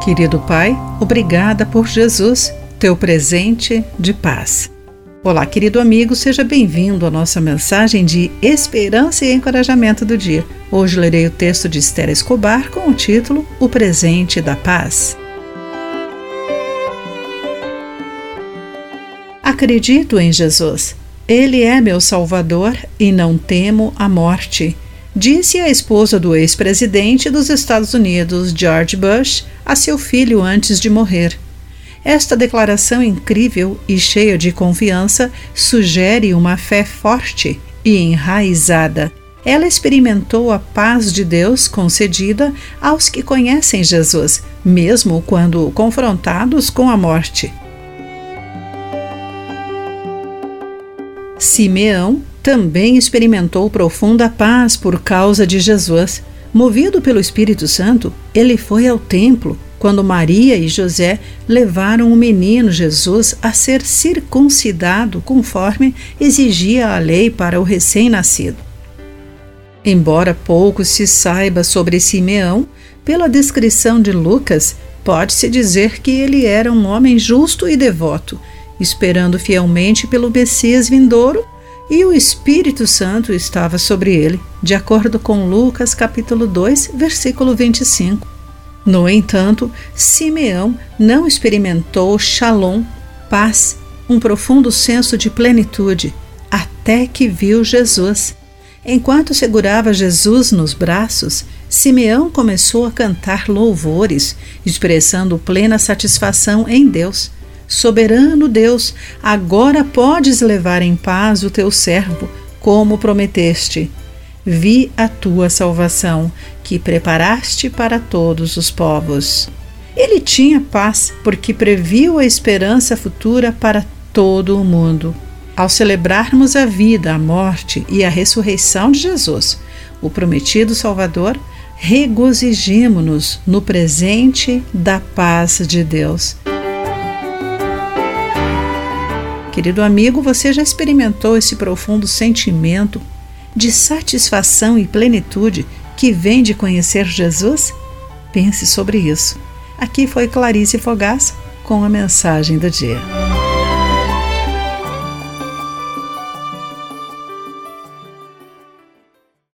Querido Pai, obrigada por Jesus, teu presente de paz. Olá, querido amigo, seja bem-vindo à nossa mensagem de esperança e encorajamento do dia. Hoje lerei o texto de Esther Escobar com o título O Presente da Paz. Acredito em Jesus. Ele é meu Salvador e não temo a morte disse a esposa do ex-presidente dos Estados Unidos, George Bush, a seu filho antes de morrer. Esta declaração incrível e cheia de confiança sugere uma fé forte e enraizada. Ela experimentou a paz de Deus concedida aos que conhecem Jesus, mesmo quando confrontados com a morte. Simeão também experimentou profunda paz por causa de Jesus. Movido pelo Espírito Santo, ele foi ao templo quando Maria e José levaram o menino Jesus a ser circuncidado conforme exigia a lei para o recém-nascido. Embora pouco se saiba sobre Simeão, pela descrição de Lucas, pode-se dizer que ele era um homem justo e devoto, esperando fielmente pelo Messias vindouro e o Espírito Santo estava sobre ele, de acordo com Lucas capítulo 2, versículo 25. No entanto, Simeão não experimentou shalom, paz, um profundo senso de plenitude, até que viu Jesus. Enquanto segurava Jesus nos braços, Simeão começou a cantar louvores, expressando plena satisfação em Deus. Soberano Deus, agora podes levar em paz o teu servo, como prometeste. Vi a tua salvação, que preparaste para todos os povos. Ele tinha paz porque previu a esperança futura para todo o mundo. Ao celebrarmos a vida, a morte e a ressurreição de Jesus, o prometido Salvador, regozijemo-nos no presente da paz de Deus. Querido amigo, você já experimentou esse profundo sentimento de satisfação e plenitude que vem de conhecer Jesus? Pense sobre isso. Aqui foi Clarice Fogaça com a mensagem do dia.